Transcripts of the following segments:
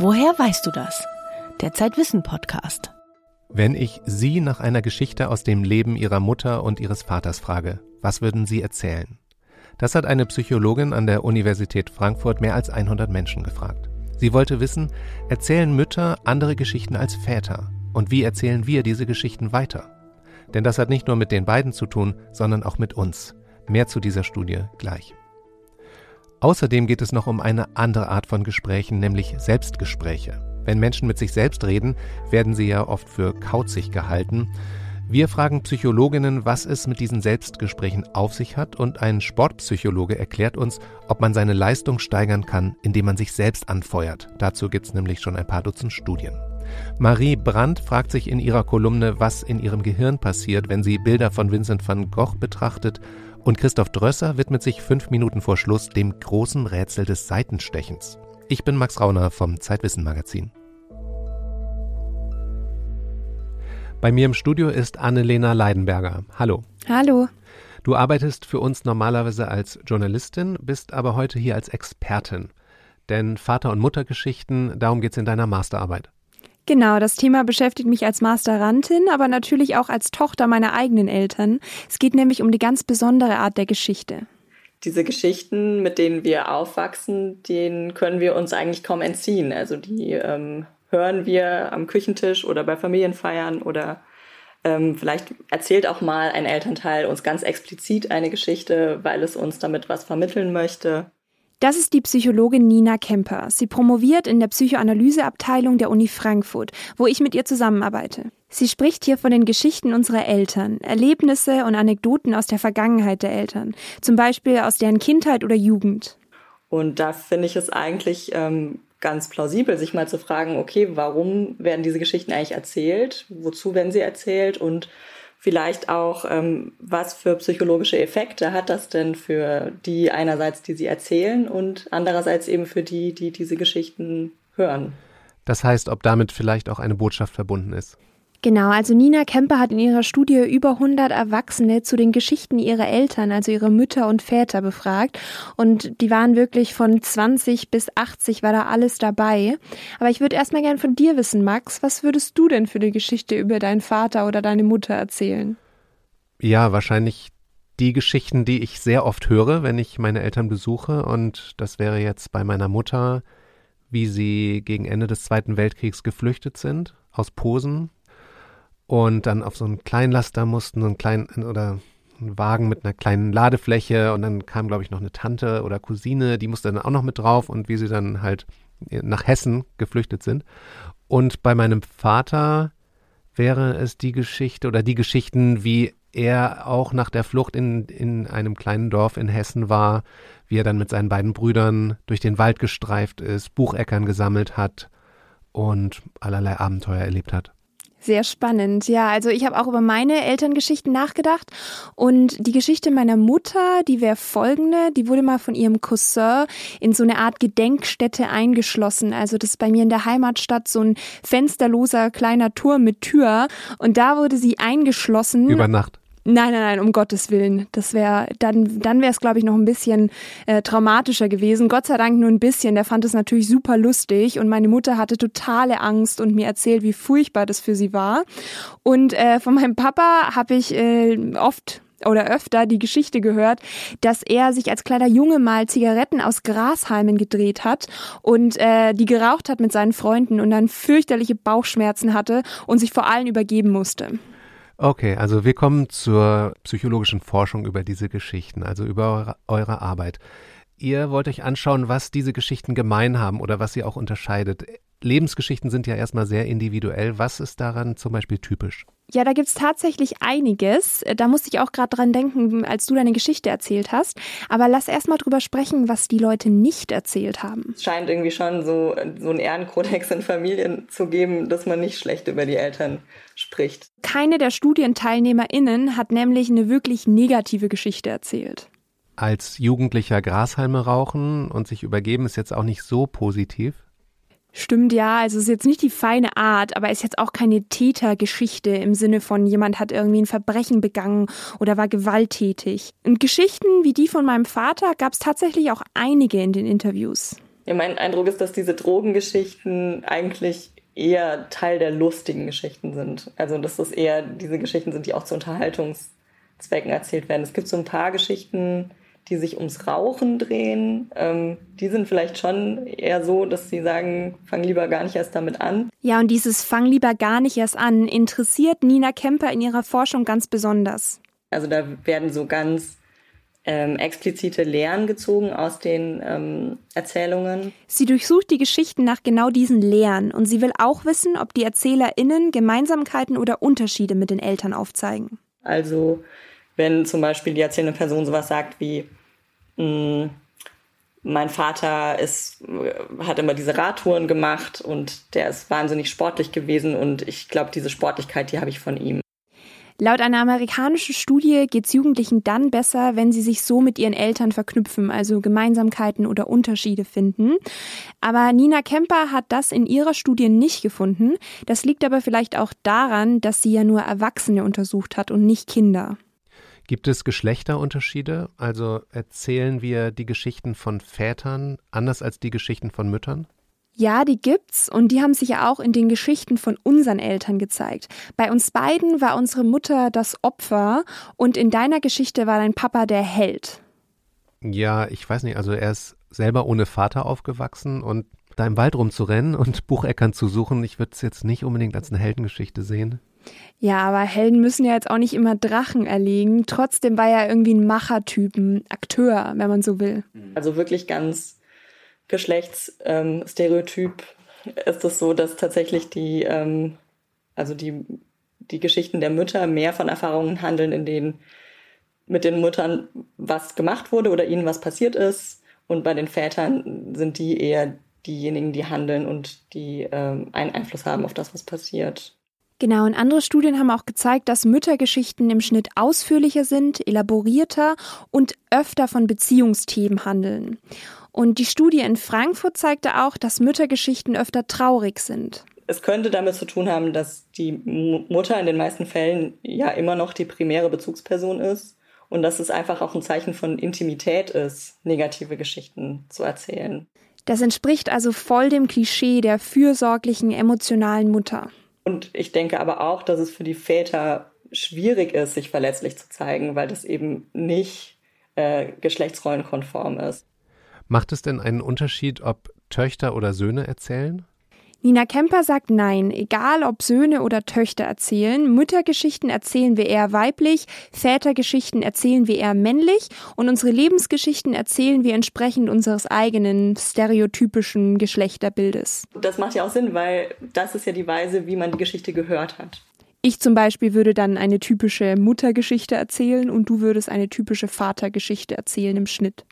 Woher weißt du das? Der Zeitwissen Podcast. Wenn ich Sie nach einer Geschichte aus dem Leben Ihrer Mutter und Ihres Vaters frage, was würden Sie erzählen? Das hat eine Psychologin an der Universität Frankfurt mehr als 100 Menschen gefragt. Sie wollte wissen, erzählen Mütter andere Geschichten als Väter? Und wie erzählen wir diese Geschichten weiter? Denn das hat nicht nur mit den beiden zu tun, sondern auch mit uns. Mehr zu dieser Studie gleich. Außerdem geht es noch um eine andere Art von Gesprächen, nämlich Selbstgespräche. Wenn Menschen mit sich selbst reden, werden sie ja oft für kauzig gehalten. Wir fragen Psychologinnen, was es mit diesen Selbstgesprächen auf sich hat und ein Sportpsychologe erklärt uns, ob man seine Leistung steigern kann, indem man sich selbst anfeuert. Dazu gibt es nämlich schon ein paar Dutzend Studien. Marie Brandt fragt sich in ihrer Kolumne, was in ihrem Gehirn passiert, wenn sie Bilder von Vincent van Gogh betrachtet und Christoph Drösser widmet sich fünf Minuten vor Schluss dem großen Rätsel des Seitenstechens. Ich bin Max Rauner vom Zeitwissen Magazin. Bei mir im Studio ist Annelena Leidenberger. Hallo. Hallo. Du arbeitest für uns normalerweise als Journalistin, bist aber heute hier als Expertin. Denn Vater- und Muttergeschichten, darum geht es in deiner Masterarbeit. Genau, das Thema beschäftigt mich als Masterantin, aber natürlich auch als Tochter meiner eigenen Eltern. Es geht nämlich um die ganz besondere Art der Geschichte. Diese Geschichten, mit denen wir aufwachsen, denen können wir uns eigentlich kaum entziehen. Also die ähm, hören wir am Küchentisch oder bei Familienfeiern oder ähm, vielleicht erzählt auch mal ein Elternteil uns ganz explizit eine Geschichte, weil es uns damit was vermitteln möchte. Das ist die Psychologin Nina Kemper. Sie promoviert in der Psychoanalyseabteilung der Uni Frankfurt, wo ich mit ihr zusammenarbeite. Sie spricht hier von den Geschichten unserer Eltern, Erlebnisse und Anekdoten aus der Vergangenheit der Eltern, zum Beispiel aus deren Kindheit oder Jugend. Und da finde ich es eigentlich ähm, ganz plausibel, sich mal zu fragen, okay, warum werden diese Geschichten eigentlich erzählt? Wozu werden sie erzählt? Und vielleicht auch, ähm, was für psychologische Effekte hat das denn für die einerseits, die sie erzählen und andererseits eben für die, die diese Geschichten hören. Das heißt, ob damit vielleicht auch eine Botschaft verbunden ist. Genau, also Nina Kemper hat in ihrer Studie über 100 Erwachsene zu den Geschichten ihrer Eltern, also ihrer Mütter und Väter befragt. Und die waren wirklich von 20 bis 80 war da alles dabei. Aber ich würde erstmal gern von dir wissen, Max, was würdest du denn für die Geschichte über deinen Vater oder deine Mutter erzählen? Ja, wahrscheinlich die Geschichten, die ich sehr oft höre, wenn ich meine Eltern besuche. Und das wäre jetzt bei meiner Mutter, wie sie gegen Ende des Zweiten Weltkriegs geflüchtet sind aus Posen und dann auf so einen Kleinlaster mussten, so einen kleinen oder einen Wagen mit einer kleinen Ladefläche und dann kam, glaube ich, noch eine Tante oder Cousine, die musste dann auch noch mit drauf und wie sie dann halt nach Hessen geflüchtet sind. Und bei meinem Vater wäre es die Geschichte oder die Geschichten, wie er auch nach der Flucht in, in einem kleinen Dorf in Hessen war, wie er dann mit seinen beiden Brüdern durch den Wald gestreift ist, Bucheckern gesammelt hat und allerlei Abenteuer erlebt hat. Sehr spannend. Ja, also ich habe auch über meine Elterngeschichten nachgedacht und die Geschichte meiner Mutter, die wäre folgende, die wurde mal von ihrem Cousin in so eine Art Gedenkstätte eingeschlossen. Also das ist bei mir in der Heimatstadt so ein fensterloser kleiner Turm mit Tür und da wurde sie eingeschlossen. Über Nacht. Nein, nein, nein, um Gottes Willen. Das wäre, dann, dann wäre es, glaube ich, noch ein bisschen äh, traumatischer gewesen. Gott sei Dank nur ein bisschen. Der fand es natürlich super lustig und meine Mutter hatte totale Angst und mir erzählt, wie furchtbar das für sie war. Und äh, von meinem Papa habe ich äh, oft oder öfter die Geschichte gehört, dass er sich als kleiner Junge mal Zigaretten aus Grashalmen gedreht hat und äh, die geraucht hat mit seinen Freunden und dann fürchterliche Bauchschmerzen hatte und sich vor allen übergeben musste. Okay, also wir kommen zur psychologischen Forschung über diese Geschichten, also über eure, eure, Arbeit. Ihr wollt euch anschauen, was diese Geschichten gemein haben oder was sie auch unterscheidet. Lebensgeschichten sind ja erstmal sehr individuell. Was ist daran zum Beispiel typisch? Ja, da gibt's tatsächlich einiges. Da musste ich auch gerade dran denken, als du deine Geschichte erzählt hast. Aber lass erst mal drüber sprechen, was die Leute nicht erzählt haben. Es scheint irgendwie schon so, so einen Ehrenkodex in Familien zu geben, dass man nicht schlecht über die Eltern spricht. Keine der StudienteilnehmerInnen hat nämlich eine wirklich negative Geschichte erzählt. Als Jugendlicher Grashalme rauchen und sich übergeben ist jetzt auch nicht so positiv. Stimmt ja, also es ist jetzt nicht die feine Art, aber es ist jetzt auch keine Tätergeschichte im Sinne von jemand hat irgendwie ein Verbrechen begangen oder war gewalttätig. Und Geschichten wie die von meinem Vater gab es tatsächlich auch einige in den Interviews. Ja, mein Eindruck ist, dass diese Drogengeschichten eigentlich eher Teil der lustigen Geschichten sind. Also dass das eher diese Geschichten sind, die auch zu Unterhaltungszwecken erzählt werden. Es gibt so ein paar Geschichten, die sich ums Rauchen drehen. Ähm, die sind vielleicht schon eher so, dass sie sagen, fang lieber gar nicht erst damit an. Ja, und dieses Fang lieber gar nicht erst an interessiert Nina Kemper in ihrer Forschung ganz besonders. Also da werden so ganz ähm, explizite Lehren gezogen aus den ähm, Erzählungen. Sie durchsucht die Geschichten nach genau diesen Lehren und sie will auch wissen, ob die ErzählerInnen Gemeinsamkeiten oder Unterschiede mit den Eltern aufzeigen. Also wenn zum Beispiel die erzählende Person sowas sagt wie, mh, mein Vater ist, hat immer diese Radtouren gemacht und der ist wahnsinnig sportlich gewesen und ich glaube, diese Sportlichkeit, die habe ich von ihm. Laut einer amerikanischen Studie geht es Jugendlichen dann besser, wenn sie sich so mit ihren Eltern verknüpfen, also Gemeinsamkeiten oder Unterschiede finden. Aber Nina Kemper hat das in ihrer Studie nicht gefunden. Das liegt aber vielleicht auch daran, dass sie ja nur Erwachsene untersucht hat und nicht Kinder. Gibt es Geschlechterunterschiede? Also erzählen wir die Geschichten von Vätern anders als die Geschichten von Müttern? Ja, die gibt's und die haben sich ja auch in den Geschichten von unseren Eltern gezeigt. Bei uns beiden war unsere Mutter das Opfer und in deiner Geschichte war dein Papa der Held. Ja, ich weiß nicht, also er ist selber ohne Vater aufgewachsen und da im Wald rumzurennen und Bucheckern zu suchen, ich würde es jetzt nicht unbedingt als eine Heldengeschichte sehen. Ja, aber Helden müssen ja jetzt auch nicht immer Drachen erlegen. Trotzdem war er irgendwie ein Machertypen, Akteur, wenn man so will. Also wirklich ganz Geschlechtsstereotyp ist es so, dass tatsächlich die, ähm, also die, die Geschichten der Mütter mehr von Erfahrungen handeln, in denen mit den Müttern was gemacht wurde oder ihnen was passiert ist. Und bei den Vätern sind die eher diejenigen, die handeln und die ähm, einen Einfluss haben auf das, was passiert. Genau, und andere Studien haben auch gezeigt, dass Müttergeschichten im Schnitt ausführlicher sind, elaborierter und öfter von Beziehungsthemen handeln. Und die Studie in Frankfurt zeigte auch, dass Müttergeschichten öfter traurig sind. Es könnte damit zu tun haben, dass die Mutter in den meisten Fällen ja immer noch die primäre Bezugsperson ist und dass es einfach auch ein Zeichen von Intimität ist, negative Geschichten zu erzählen. Das entspricht also voll dem Klischee der fürsorglichen, emotionalen Mutter. Und ich denke aber auch, dass es für die Väter schwierig ist, sich verletzlich zu zeigen, weil das eben nicht äh, geschlechtsrollenkonform ist. Macht es denn einen Unterschied, ob Töchter oder Söhne erzählen? Nina Kemper sagt nein, egal ob Söhne oder Töchter erzählen. Müttergeschichten erzählen wir eher weiblich, Vätergeschichten erzählen wir eher männlich und unsere Lebensgeschichten erzählen wir entsprechend unseres eigenen stereotypischen Geschlechterbildes. Das macht ja auch Sinn, weil das ist ja die Weise, wie man die Geschichte gehört hat. Ich zum Beispiel würde dann eine typische Muttergeschichte erzählen und du würdest eine typische Vatergeschichte erzählen im Schnitt.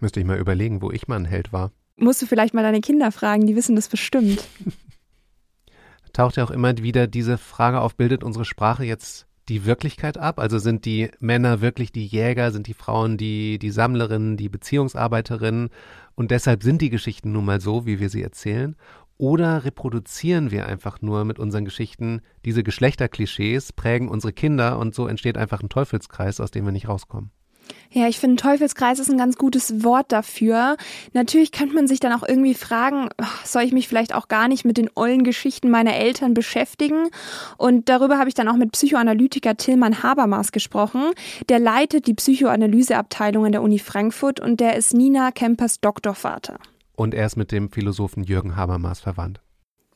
Müsste ich mal überlegen, wo ich mal ein Held war. Musst du vielleicht mal deine Kinder fragen, die wissen das bestimmt. Taucht ja auch immer wieder diese Frage auf, bildet unsere Sprache jetzt die Wirklichkeit ab? Also sind die Männer wirklich die Jäger, sind die Frauen die, die Sammlerinnen, die Beziehungsarbeiterinnen und deshalb sind die Geschichten nun mal so, wie wir sie erzählen? Oder reproduzieren wir einfach nur mit unseren Geschichten diese Geschlechterklischees, prägen unsere Kinder und so entsteht einfach ein Teufelskreis, aus dem wir nicht rauskommen? Ja, ich finde, Teufelskreis ist ein ganz gutes Wort dafür. Natürlich könnte man sich dann auch irgendwie fragen, soll ich mich vielleicht auch gar nicht mit den ollen Geschichten meiner Eltern beschäftigen? Und darüber habe ich dann auch mit Psychoanalytiker Tillmann Habermas gesprochen. Der leitet die Psychoanalyseabteilung an der Uni Frankfurt und der ist Nina Kempers Doktorvater. Und er ist mit dem Philosophen Jürgen Habermas verwandt.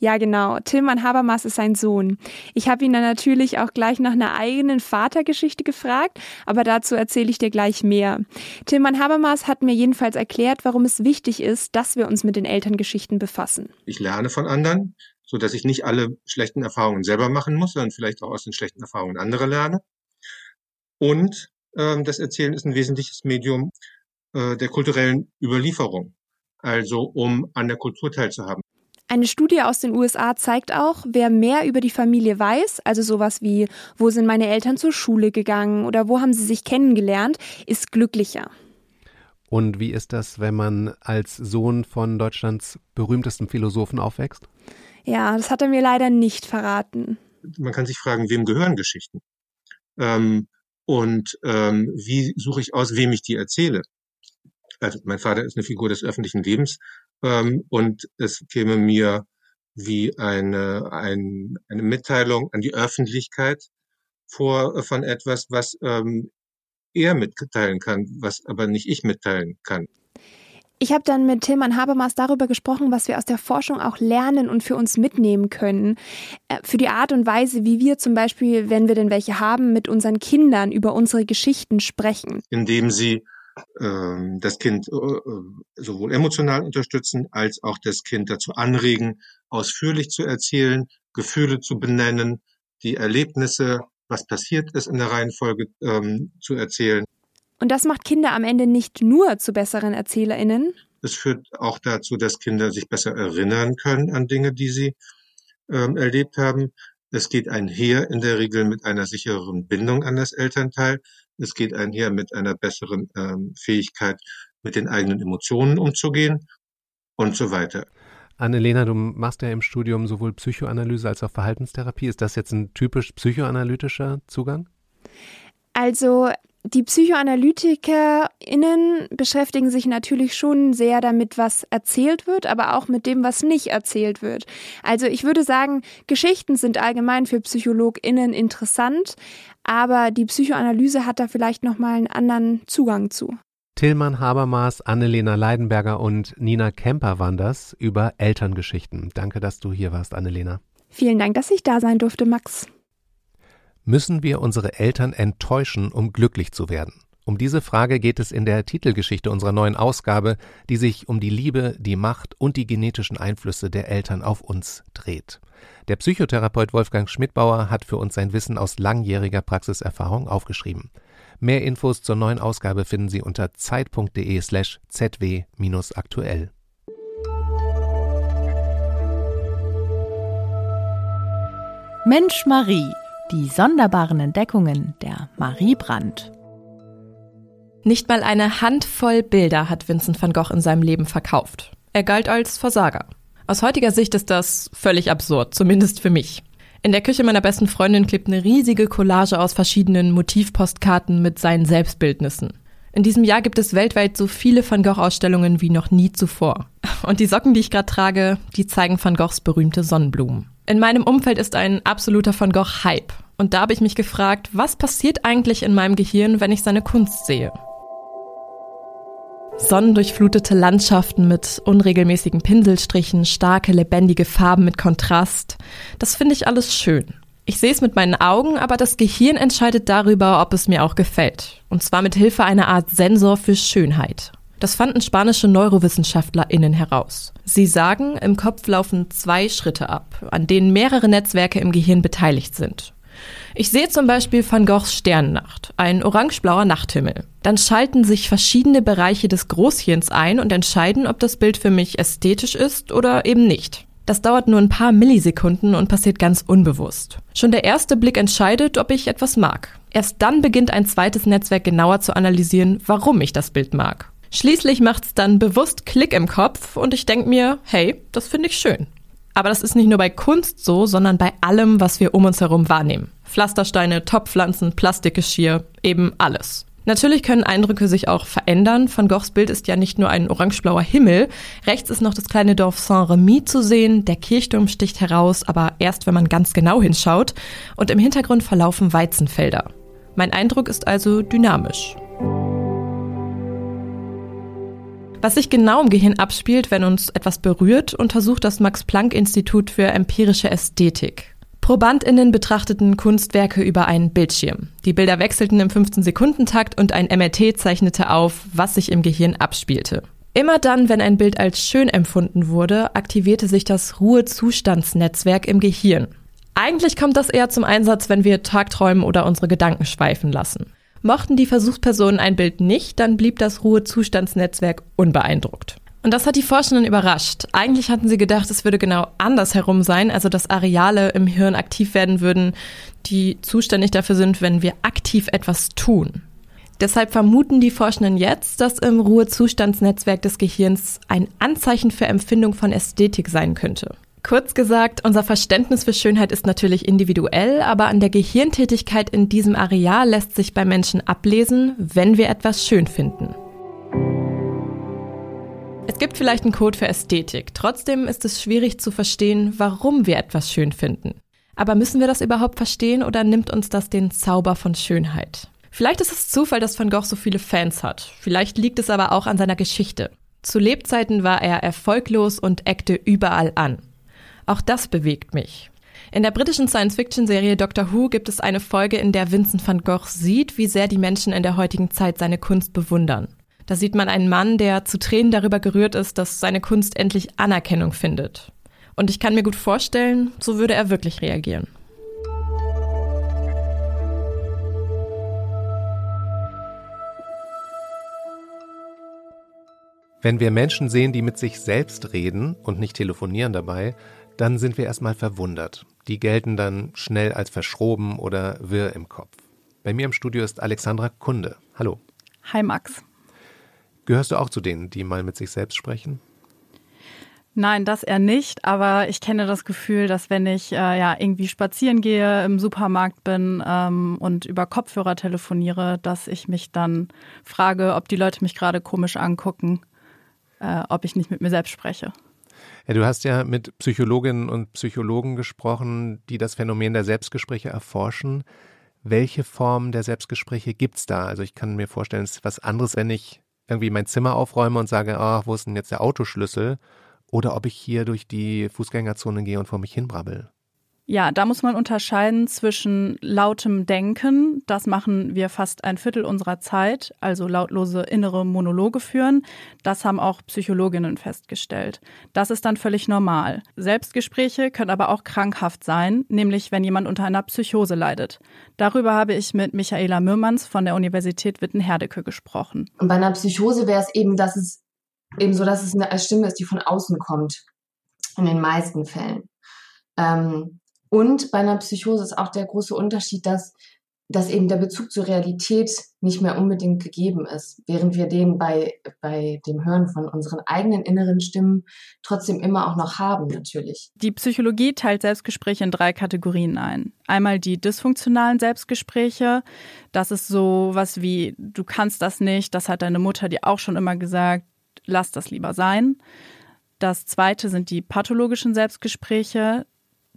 Ja, genau. Tilman Habermas ist sein Sohn. Ich habe ihn dann natürlich auch gleich nach einer eigenen Vatergeschichte gefragt, aber dazu erzähle ich dir gleich mehr. Tilman Habermas hat mir jedenfalls erklärt, warum es wichtig ist, dass wir uns mit den Elterngeschichten befassen. Ich lerne von anderen, so dass ich nicht alle schlechten Erfahrungen selber machen muss, sondern vielleicht auch aus den schlechten Erfahrungen anderer lerne. Und ähm, das Erzählen ist ein wesentliches Medium äh, der kulturellen Überlieferung, also um an der Kultur teilzuhaben. Eine Studie aus den USA zeigt auch, wer mehr über die Familie weiß, also sowas wie, wo sind meine Eltern zur Schule gegangen oder wo haben sie sich kennengelernt, ist glücklicher. Und wie ist das, wenn man als Sohn von Deutschlands berühmtesten Philosophen aufwächst? Ja, das hat er mir leider nicht verraten. Man kann sich fragen, wem gehören Geschichten? Ähm, und ähm, wie suche ich aus, wem ich die erzähle? Also mein Vater ist eine Figur des öffentlichen Lebens ähm, und es käme mir wie eine, ein, eine Mitteilung an die Öffentlichkeit vor von etwas, was ähm, er mitteilen kann, was aber nicht ich mitteilen kann. Ich habe dann mit Tilman Habermas darüber gesprochen, was wir aus der Forschung auch lernen und für uns mitnehmen können. Äh, für die Art und Weise, wie wir zum Beispiel, wenn wir denn welche haben, mit unseren Kindern über unsere Geschichten sprechen. Indem sie ähm, das Kind äh, äh, sowohl emotional unterstützen als auch das Kind dazu anregen, ausführlich zu erzählen, Gefühle zu benennen, die Erlebnisse, was passiert ist in der Reihenfolge ähm, zu erzählen. Und das macht Kinder am Ende nicht nur zu besseren ErzählerInnen. Es führt auch dazu, dass Kinder sich besser erinnern können an Dinge, die sie ähm, erlebt haben. Es geht einher in der Regel mit einer sichereren Bindung an das Elternteil. Es geht einher mit einer besseren ähm, Fähigkeit, mit den eigenen Emotionen umzugehen und so weiter. Annelena, du machst ja im Studium sowohl Psychoanalyse als auch Verhaltenstherapie. Ist das jetzt ein typisch psychoanalytischer Zugang? Also die PsychoanalytikerInnen beschäftigen sich natürlich schon sehr damit, was erzählt wird, aber auch mit dem, was nicht erzählt wird. Also ich würde sagen, Geschichten sind allgemein für PsychologInnen interessant, aber die Psychoanalyse hat da vielleicht nochmal einen anderen Zugang zu. Tillmann Habermas, Annelena Leidenberger und Nina Kemper waren das über Elterngeschichten. Danke, dass du hier warst, Annelena. Vielen Dank, dass ich da sein durfte, Max. Müssen wir unsere Eltern enttäuschen, um glücklich zu werden? Um diese Frage geht es in der Titelgeschichte unserer neuen Ausgabe, die sich um die Liebe, die Macht und die genetischen Einflüsse der Eltern auf uns dreht. Der Psychotherapeut Wolfgang Schmidbauer hat für uns sein Wissen aus langjähriger Praxiserfahrung aufgeschrieben. Mehr Infos zur neuen Ausgabe finden Sie unter zeit.de slash zw-aktuell. Mensch Marie die sonderbaren Entdeckungen der Marie Brandt. Nicht mal eine Handvoll Bilder hat Vincent van Gogh in seinem Leben verkauft. Er galt als Versager. Aus heutiger Sicht ist das völlig absurd, zumindest für mich. In der Küche meiner besten Freundin klebt eine riesige Collage aus verschiedenen Motivpostkarten mit seinen Selbstbildnissen. In diesem Jahr gibt es weltweit so viele Van Gogh-Ausstellungen wie noch nie zuvor. Und die Socken, die ich gerade trage, die zeigen Van Goghs berühmte Sonnenblumen. In meinem Umfeld ist ein absoluter Van Gogh-Hype. Und da habe ich mich gefragt, was passiert eigentlich in meinem Gehirn, wenn ich seine Kunst sehe? Sonnendurchflutete Landschaften mit unregelmäßigen Pinselstrichen, starke, lebendige Farben mit Kontrast. Das finde ich alles schön. Ich sehe es mit meinen Augen, aber das Gehirn entscheidet darüber, ob es mir auch gefällt. Und zwar mit Hilfe einer Art Sensor für Schönheit. Das fanden spanische NeurowissenschaftlerInnen heraus. Sie sagen, im Kopf laufen zwei Schritte ab, an denen mehrere Netzwerke im Gehirn beteiligt sind. Ich sehe zum Beispiel Van Goghs Sternennacht, ein orangeblauer Nachthimmel. Dann schalten sich verschiedene Bereiche des Großhirns ein und entscheiden, ob das Bild für mich ästhetisch ist oder eben nicht. Das dauert nur ein paar Millisekunden und passiert ganz unbewusst. Schon der erste Blick entscheidet, ob ich etwas mag. Erst dann beginnt ein zweites Netzwerk genauer zu analysieren, warum ich das Bild mag. Schließlich macht's dann bewusst Klick im Kopf und ich denke mir, hey, das finde ich schön. Aber das ist nicht nur bei Kunst so, sondern bei allem, was wir um uns herum wahrnehmen. Pflastersteine, Topfpflanzen, Plastikgeschirr, eben alles. Natürlich können Eindrücke sich auch verändern. Van Goghs Bild ist ja nicht nur ein orangeblauer Himmel. Rechts ist noch das kleine Dorf Saint-Remy zu sehen. Der Kirchturm sticht heraus, aber erst, wenn man ganz genau hinschaut. Und im Hintergrund verlaufen Weizenfelder. Mein Eindruck ist also dynamisch. Was sich genau im Gehirn abspielt, wenn uns etwas berührt, untersucht das Max-Planck-Institut für empirische Ästhetik. ProbandInnen betrachteten Kunstwerke über einen Bildschirm. Die Bilder wechselten im 15-Sekundentakt und ein MRT zeichnete auf, was sich im Gehirn abspielte. Immer dann, wenn ein Bild als schön empfunden wurde, aktivierte sich das Ruhezustandsnetzwerk im Gehirn. Eigentlich kommt das eher zum Einsatz, wenn wir Tagträumen oder unsere Gedanken schweifen lassen. Mochten die Versuchspersonen ein Bild nicht, dann blieb das Ruhezustandsnetzwerk unbeeindruckt. Und das hat die Forschenden überrascht. Eigentlich hatten sie gedacht, es würde genau andersherum sein, also dass Areale im Hirn aktiv werden würden, die zuständig dafür sind, wenn wir aktiv etwas tun. Deshalb vermuten die Forschenden jetzt, dass im Ruhezustandsnetzwerk des Gehirns ein Anzeichen für Empfindung von Ästhetik sein könnte. Kurz gesagt, unser Verständnis für Schönheit ist natürlich individuell, aber an der Gehirntätigkeit in diesem Areal lässt sich bei Menschen ablesen, wenn wir etwas schön finden. Es gibt vielleicht einen Code für Ästhetik. Trotzdem ist es schwierig zu verstehen, warum wir etwas schön finden. Aber müssen wir das überhaupt verstehen oder nimmt uns das den Zauber von Schönheit? Vielleicht ist es Zufall, dass Van Gogh so viele Fans hat. Vielleicht liegt es aber auch an seiner Geschichte. Zu Lebzeiten war er erfolglos und eckte überall an. Auch das bewegt mich. In der britischen Science-Fiction-Serie Doctor Who gibt es eine Folge, in der Vincent van Gogh sieht, wie sehr die Menschen in der heutigen Zeit seine Kunst bewundern. Da sieht man einen Mann, der zu Tränen darüber gerührt ist, dass seine Kunst endlich Anerkennung findet. Und ich kann mir gut vorstellen, so würde er wirklich reagieren. Wenn wir Menschen sehen, die mit sich selbst reden und nicht telefonieren dabei, dann sind wir erstmal verwundert. Die gelten dann schnell als verschroben oder wirr im Kopf. Bei mir im Studio ist Alexandra Kunde. Hallo. Hi Max. Gehörst du auch zu denen, die mal mit sich selbst sprechen? Nein, das eher nicht, aber ich kenne das Gefühl, dass wenn ich äh, ja irgendwie spazieren gehe, im Supermarkt bin ähm, und über Kopfhörer telefoniere, dass ich mich dann frage, ob die Leute mich gerade komisch angucken, äh, ob ich nicht mit mir selbst spreche. Ja, du hast ja mit Psychologinnen und Psychologen gesprochen, die das Phänomen der Selbstgespräche erforschen. Welche Form der Selbstgespräche gibt es da? Also ich kann mir vorstellen, es ist was anderes, wenn ich irgendwie mein Zimmer aufräume und sage, ach, wo ist denn jetzt der Autoschlüssel? Oder ob ich hier durch die Fußgängerzone gehe und vor mich hinbrabbel. Ja, da muss man unterscheiden zwischen lautem Denken, das machen wir fast ein Viertel unserer Zeit, also lautlose innere Monologe führen. Das haben auch Psychologinnen festgestellt. Das ist dann völlig normal. Selbstgespräche können aber auch krankhaft sein, nämlich wenn jemand unter einer Psychose leidet. Darüber habe ich mit Michaela Mürmanns von der Universität Witten-Herdecke gesprochen. Und bei einer Psychose wäre es eben, dass es eben so, dass es eine Stimme ist, die von außen kommt. In den meisten Fällen. Ähm, und bei einer Psychose ist auch der große Unterschied, dass, dass eben der Bezug zur Realität nicht mehr unbedingt gegeben ist, während wir den bei, bei dem Hören von unseren eigenen inneren Stimmen trotzdem immer auch noch haben, natürlich. Die Psychologie teilt Selbstgespräche in drei Kategorien ein. Einmal die dysfunktionalen Selbstgespräche. Das ist so was wie, du kannst das nicht, das hat deine Mutter dir auch schon immer gesagt, lass das lieber sein. Das zweite sind die pathologischen Selbstgespräche.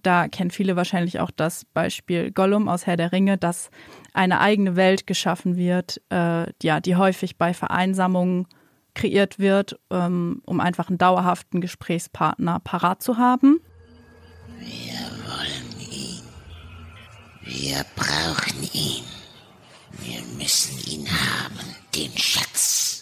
Da kennen viele wahrscheinlich auch das Beispiel Gollum aus Herr der Ringe, dass eine eigene Welt geschaffen wird, äh, ja, die häufig bei Vereinsamungen kreiert wird, ähm, um einfach einen dauerhaften Gesprächspartner parat zu haben. Wir wollen ihn. Wir brauchen ihn. Wir müssen ihn haben, den Schatz.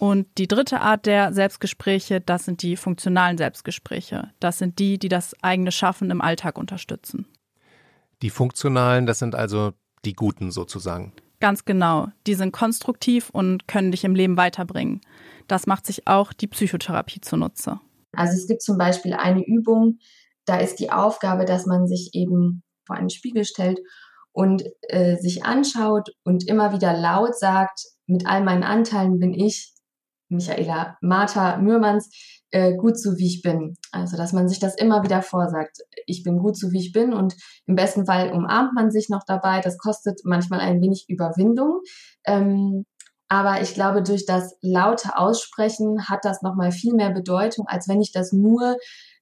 Und die dritte Art der Selbstgespräche, das sind die funktionalen Selbstgespräche. Das sind die, die das eigene Schaffen im Alltag unterstützen. Die funktionalen, das sind also die guten sozusagen. Ganz genau. Die sind konstruktiv und können dich im Leben weiterbringen. Das macht sich auch die Psychotherapie zunutze. Also es gibt zum Beispiel eine Übung, da ist die Aufgabe, dass man sich eben vor einen Spiegel stellt und äh, sich anschaut und immer wieder laut sagt, mit all meinen Anteilen bin ich Michaela Martha Mürmanns, äh, gut so wie ich bin. Also, dass man sich das immer wieder vorsagt. Ich bin gut so wie ich bin und im besten Fall umarmt man sich noch dabei. Das kostet manchmal ein wenig Überwindung. Ähm, aber ich glaube, durch das laute Aussprechen hat das nochmal viel mehr Bedeutung, als wenn ich das nur,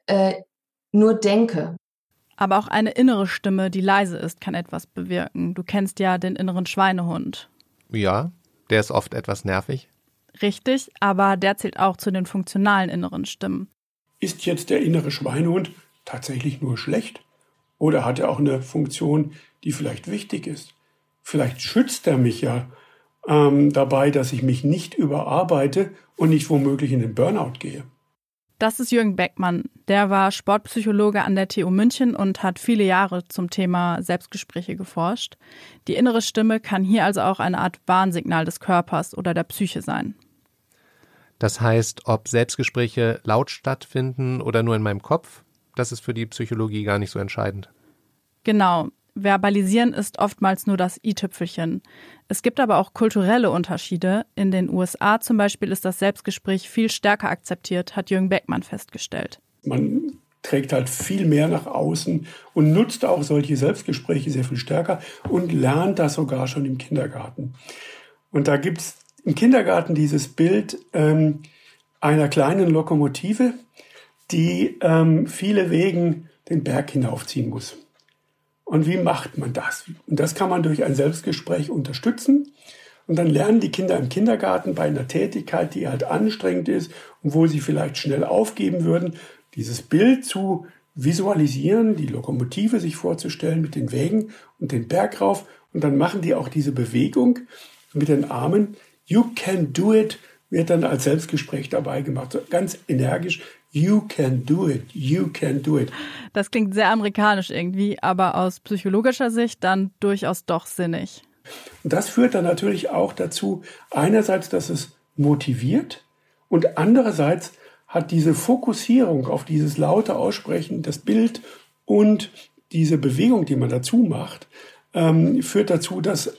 äh, nur denke. Aber auch eine innere Stimme, die leise ist, kann etwas bewirken. Du kennst ja den inneren Schweinehund. Ja, der ist oft etwas nervig. Richtig, aber der zählt auch zu den funktionalen inneren Stimmen. Ist jetzt der innere Schweinehund tatsächlich nur schlecht? Oder hat er auch eine Funktion, die vielleicht wichtig ist? Vielleicht schützt er mich ja ähm, dabei, dass ich mich nicht überarbeite und nicht womöglich in den Burnout gehe. Das ist Jürgen Beckmann. Der war Sportpsychologe an der TU München und hat viele Jahre zum Thema Selbstgespräche geforscht. Die innere Stimme kann hier also auch eine Art Warnsignal des Körpers oder der Psyche sein. Das heißt, ob Selbstgespräche laut stattfinden oder nur in meinem Kopf, das ist für die Psychologie gar nicht so entscheidend. Genau. Verbalisieren ist oftmals nur das i-Tüpfelchen. Es gibt aber auch kulturelle Unterschiede. In den USA zum Beispiel ist das Selbstgespräch viel stärker akzeptiert, hat Jürgen Beckmann festgestellt. Man trägt halt viel mehr nach außen und nutzt auch solche Selbstgespräche sehr viel stärker und lernt das sogar schon im Kindergarten. Und da gibt es im Kindergarten dieses Bild, ähm, einer kleinen Lokomotive, die ähm, viele Wegen den Berg hinaufziehen muss. Und wie macht man das? Und das kann man durch ein Selbstgespräch unterstützen. Und dann lernen die Kinder im Kindergarten bei einer Tätigkeit, die halt anstrengend ist und wo sie vielleicht schnell aufgeben würden, dieses Bild zu visualisieren, die Lokomotive sich vorzustellen mit den Wägen und den Berg rauf. Und dann machen die auch diese Bewegung mit den Armen. You can do it wird dann als Selbstgespräch dabei gemacht. So ganz energisch. You can do it. You can do it. Das klingt sehr amerikanisch irgendwie, aber aus psychologischer Sicht dann durchaus doch sinnig. Und das führt dann natürlich auch dazu, einerseits, dass es motiviert und andererseits hat diese Fokussierung auf dieses laute Aussprechen, das Bild und diese Bewegung, die man dazu macht, ähm, führt dazu, dass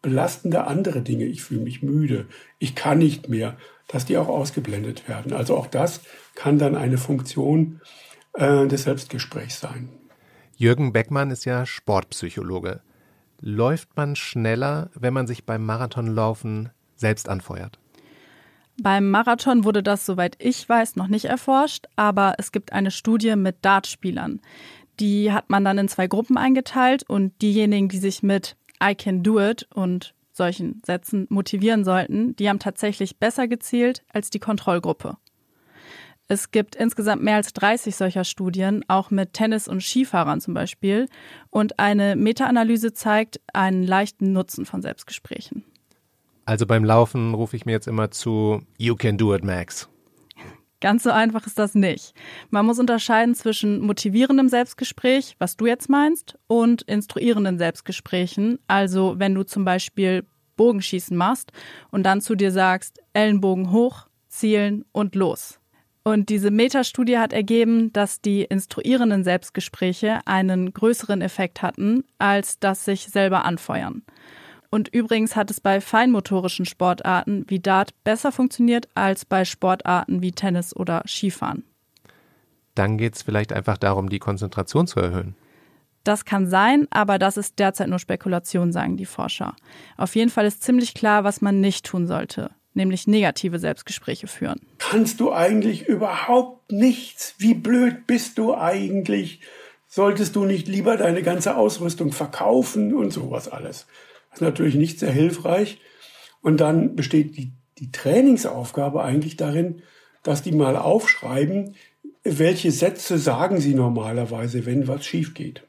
belastende andere Dinge, ich fühle mich müde, ich kann nicht mehr, dass die auch ausgeblendet werden. Also auch das kann dann eine Funktion äh, des Selbstgesprächs sein. Jürgen Beckmann ist ja Sportpsychologe. Läuft man schneller, wenn man sich beim Marathonlaufen selbst anfeuert? Beim Marathon wurde das, soweit ich weiß, noch nicht erforscht, aber es gibt eine Studie mit Dartspielern. Die hat man dann in zwei Gruppen eingeteilt und diejenigen, die sich mit I can do it und solchen Sätzen motivieren sollten, die haben tatsächlich besser gezielt als die Kontrollgruppe. Es gibt insgesamt mehr als 30 solcher Studien, auch mit Tennis- und Skifahrern zum Beispiel. Und eine Meta-Analyse zeigt einen leichten Nutzen von Selbstgesprächen. Also beim Laufen rufe ich mir jetzt immer zu You can do it, Max. Ganz so einfach ist das nicht. Man muss unterscheiden zwischen motivierendem Selbstgespräch, was du jetzt meinst, und instruierenden Selbstgesprächen. Also wenn du zum Beispiel Bogenschießen machst und dann zu dir sagst, Ellenbogen hoch, zielen und los. Und diese Metastudie hat ergeben, dass die instruierenden Selbstgespräche einen größeren Effekt hatten als das sich selber anfeuern. Und übrigens hat es bei feinmotorischen Sportarten wie Dart besser funktioniert als bei Sportarten wie Tennis oder Skifahren. Dann geht es vielleicht einfach darum, die Konzentration zu erhöhen. Das kann sein, aber das ist derzeit nur Spekulation, sagen die Forscher. Auf jeden Fall ist ziemlich klar, was man nicht tun sollte, nämlich negative Selbstgespräche führen. Kannst du eigentlich überhaupt nichts? Wie blöd bist du eigentlich? Solltest du nicht lieber deine ganze Ausrüstung verkaufen und sowas alles? Das ist natürlich nicht sehr hilfreich. Und dann besteht die, die Trainingsaufgabe eigentlich darin, dass die mal aufschreiben, welche Sätze sagen sie normalerweise, wenn was schief geht.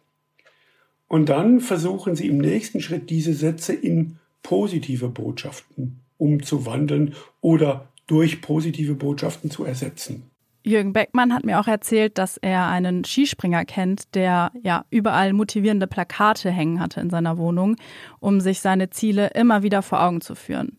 Und dann versuchen sie im nächsten Schritt diese Sätze in positive Botschaften umzuwandeln oder durch positive Botschaften zu ersetzen. Jürgen Beckmann hat mir auch erzählt, dass er einen Skispringer kennt, der ja überall motivierende Plakate hängen hatte in seiner Wohnung, um sich seine Ziele immer wieder vor Augen zu führen.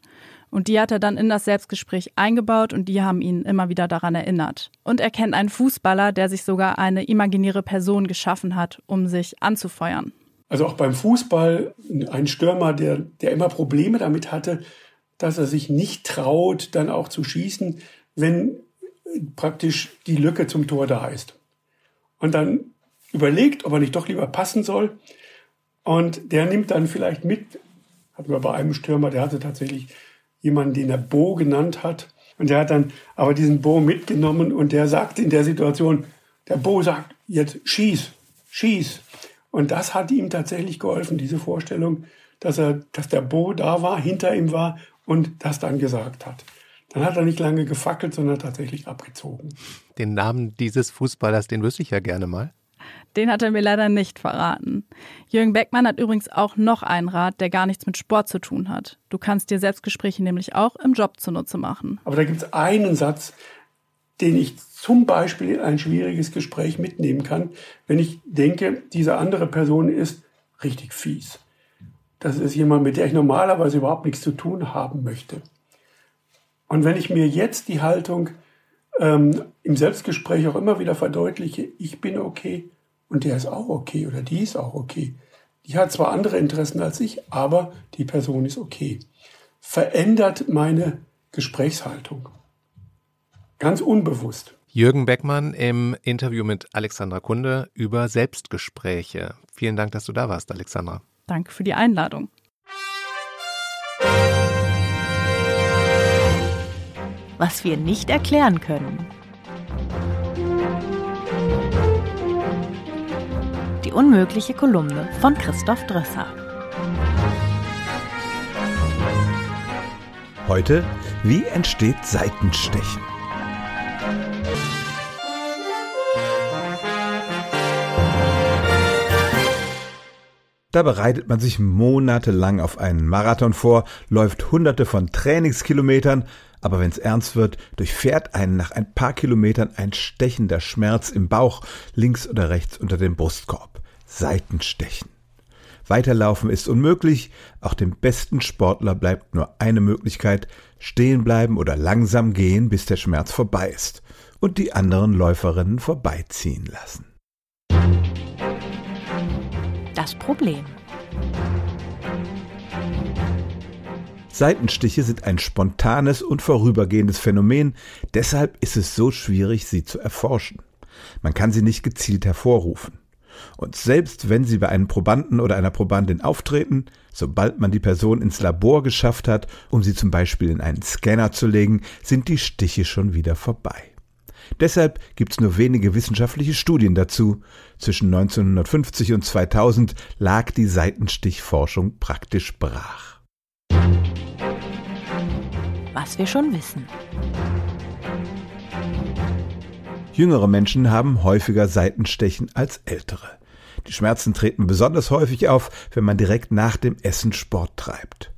Und die hat er dann in das Selbstgespräch eingebaut und die haben ihn immer wieder daran erinnert. Und er kennt einen Fußballer, der sich sogar eine imaginäre Person geschaffen hat, um sich anzufeuern. Also auch beim Fußball ein Stürmer, der, der immer Probleme damit hatte, dass er sich nicht traut, dann auch zu schießen, wenn praktisch die Lücke zum Tor da ist. Und dann überlegt, ob er nicht doch lieber passen soll. Und der nimmt dann vielleicht mit, hatten wir bei einem Stürmer, der hatte tatsächlich jemanden, den er Bo genannt hat. Und der hat dann aber diesen Bo mitgenommen und der sagt in der Situation, der Bo sagt jetzt schieß, schieß. Und das hat ihm tatsächlich geholfen, diese Vorstellung, dass er, dass der Bo da war, hinter ihm war und das dann gesagt hat. Dann hat er nicht lange gefackelt, sondern tatsächlich abgezogen. Den Namen dieses Fußballers, den wüsste ich ja gerne mal. Den hat er mir leider nicht verraten. Jürgen Beckmann hat übrigens auch noch einen Rat, der gar nichts mit Sport zu tun hat. Du kannst dir Selbstgespräche nämlich auch im Job zunutze machen. Aber da gibt es einen Satz, den ich zum Beispiel in ein schwieriges Gespräch mitnehmen kann, wenn ich denke, diese andere Person ist richtig fies. Das ist jemand, mit der ich normalerweise überhaupt nichts zu tun haben möchte. Und wenn ich mir jetzt die Haltung ähm, im Selbstgespräch auch immer wieder verdeutliche, ich bin okay und der ist auch okay oder die ist auch okay. Die hat zwar andere Interessen als ich, aber die Person ist okay. Verändert meine Gesprächshaltung. Ganz unbewusst. Jürgen Beckmann im Interview mit Alexandra Kunde über Selbstgespräche. Vielen Dank, dass du da warst, Alexandra. Danke für die Einladung. Was wir nicht erklären können. Die unmögliche Kolumne von Christoph Drösser. Heute, wie entsteht Seitenstechen? Da bereitet man sich monatelang auf einen Marathon vor, läuft hunderte von Trainingskilometern, aber wenn's ernst wird, durchfährt einen nach ein paar Kilometern ein stechender Schmerz im Bauch, links oder rechts unter dem Brustkorb. Seitenstechen. Weiterlaufen ist unmöglich, auch dem besten Sportler bleibt nur eine Möglichkeit, stehen bleiben oder langsam gehen, bis der Schmerz vorbei ist und die anderen Läuferinnen vorbeiziehen lassen. Das Problem. Seitenstiche sind ein spontanes und vorübergehendes Phänomen, deshalb ist es so schwierig, sie zu erforschen. Man kann sie nicht gezielt hervorrufen. Und selbst wenn sie bei einem Probanden oder einer Probandin auftreten, sobald man die Person ins Labor geschafft hat, um sie zum Beispiel in einen Scanner zu legen, sind die Stiche schon wieder vorbei. Deshalb gibt's nur wenige wissenschaftliche Studien dazu. Zwischen 1950 und 2000 lag die Seitenstichforschung praktisch brach. Was wir schon wissen. Jüngere Menschen haben häufiger Seitenstechen als ältere. Die Schmerzen treten besonders häufig auf, wenn man direkt nach dem Essen Sport treibt.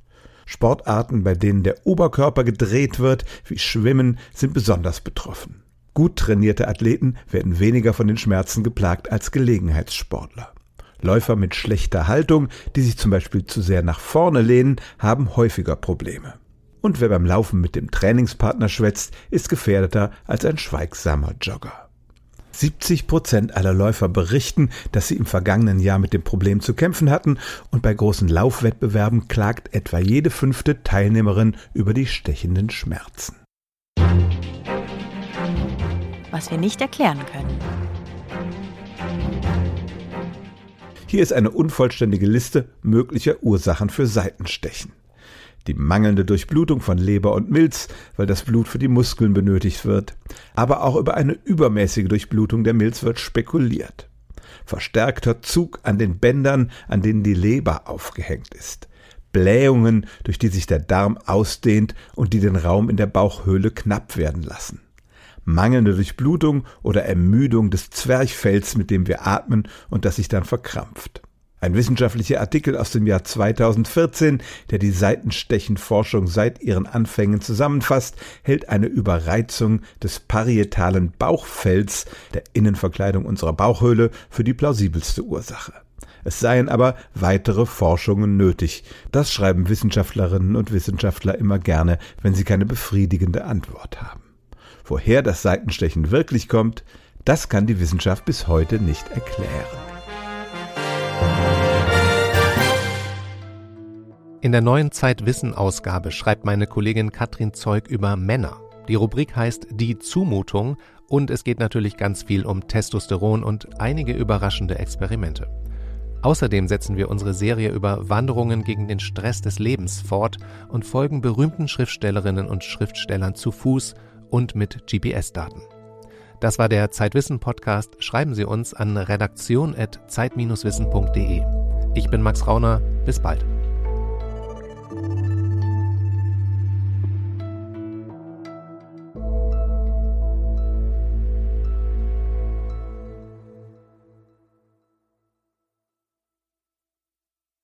Sportarten, bei denen der Oberkörper gedreht wird, wie Schwimmen, sind besonders betroffen. Gut trainierte Athleten werden weniger von den Schmerzen geplagt als Gelegenheitssportler. Läufer mit schlechter Haltung, die sich zum Beispiel zu sehr nach vorne lehnen, haben häufiger Probleme. Und wer beim Laufen mit dem Trainingspartner schwätzt, ist gefährdeter als ein schweigsamer Jogger. 70 Prozent aller Läufer berichten, dass sie im vergangenen Jahr mit dem Problem zu kämpfen hatten und bei großen Laufwettbewerben klagt etwa jede fünfte Teilnehmerin über die stechenden Schmerzen was wir nicht erklären können. Hier ist eine unvollständige Liste möglicher Ursachen für Seitenstechen. Die mangelnde Durchblutung von Leber und Milz, weil das Blut für die Muskeln benötigt wird. Aber auch über eine übermäßige Durchblutung der Milz wird spekuliert. Verstärkter Zug an den Bändern, an denen die Leber aufgehängt ist. Blähungen, durch die sich der Darm ausdehnt und die den Raum in der Bauchhöhle knapp werden lassen mangelnde Durchblutung oder Ermüdung des Zwerchfells, mit dem wir atmen und das sich dann verkrampft. Ein wissenschaftlicher Artikel aus dem Jahr 2014, der die Seitenstechenforschung seit ihren Anfängen zusammenfasst, hält eine Überreizung des parietalen Bauchfells, der Innenverkleidung unserer Bauchhöhle, für die plausibelste Ursache. Es seien aber weitere Forschungen nötig. Das schreiben Wissenschaftlerinnen und Wissenschaftler immer gerne, wenn sie keine befriedigende Antwort haben. Woher das Seitenstechen wirklich kommt, das kann die Wissenschaft bis heute nicht erklären. In der neuen Zeitwissen-Ausgabe schreibt meine Kollegin Katrin Zeug über Männer. Die Rubrik heißt Die Zumutung und es geht natürlich ganz viel um Testosteron und einige überraschende Experimente. Außerdem setzen wir unsere Serie über Wanderungen gegen den Stress des Lebens fort und folgen berühmten Schriftstellerinnen und Schriftstellern zu Fuß und mit GPS-Daten. Das war der Zeitwissen-Podcast. Schreiben Sie uns an redaktion.zeit-wissen.de. Ich bin Max Rauner. Bis bald.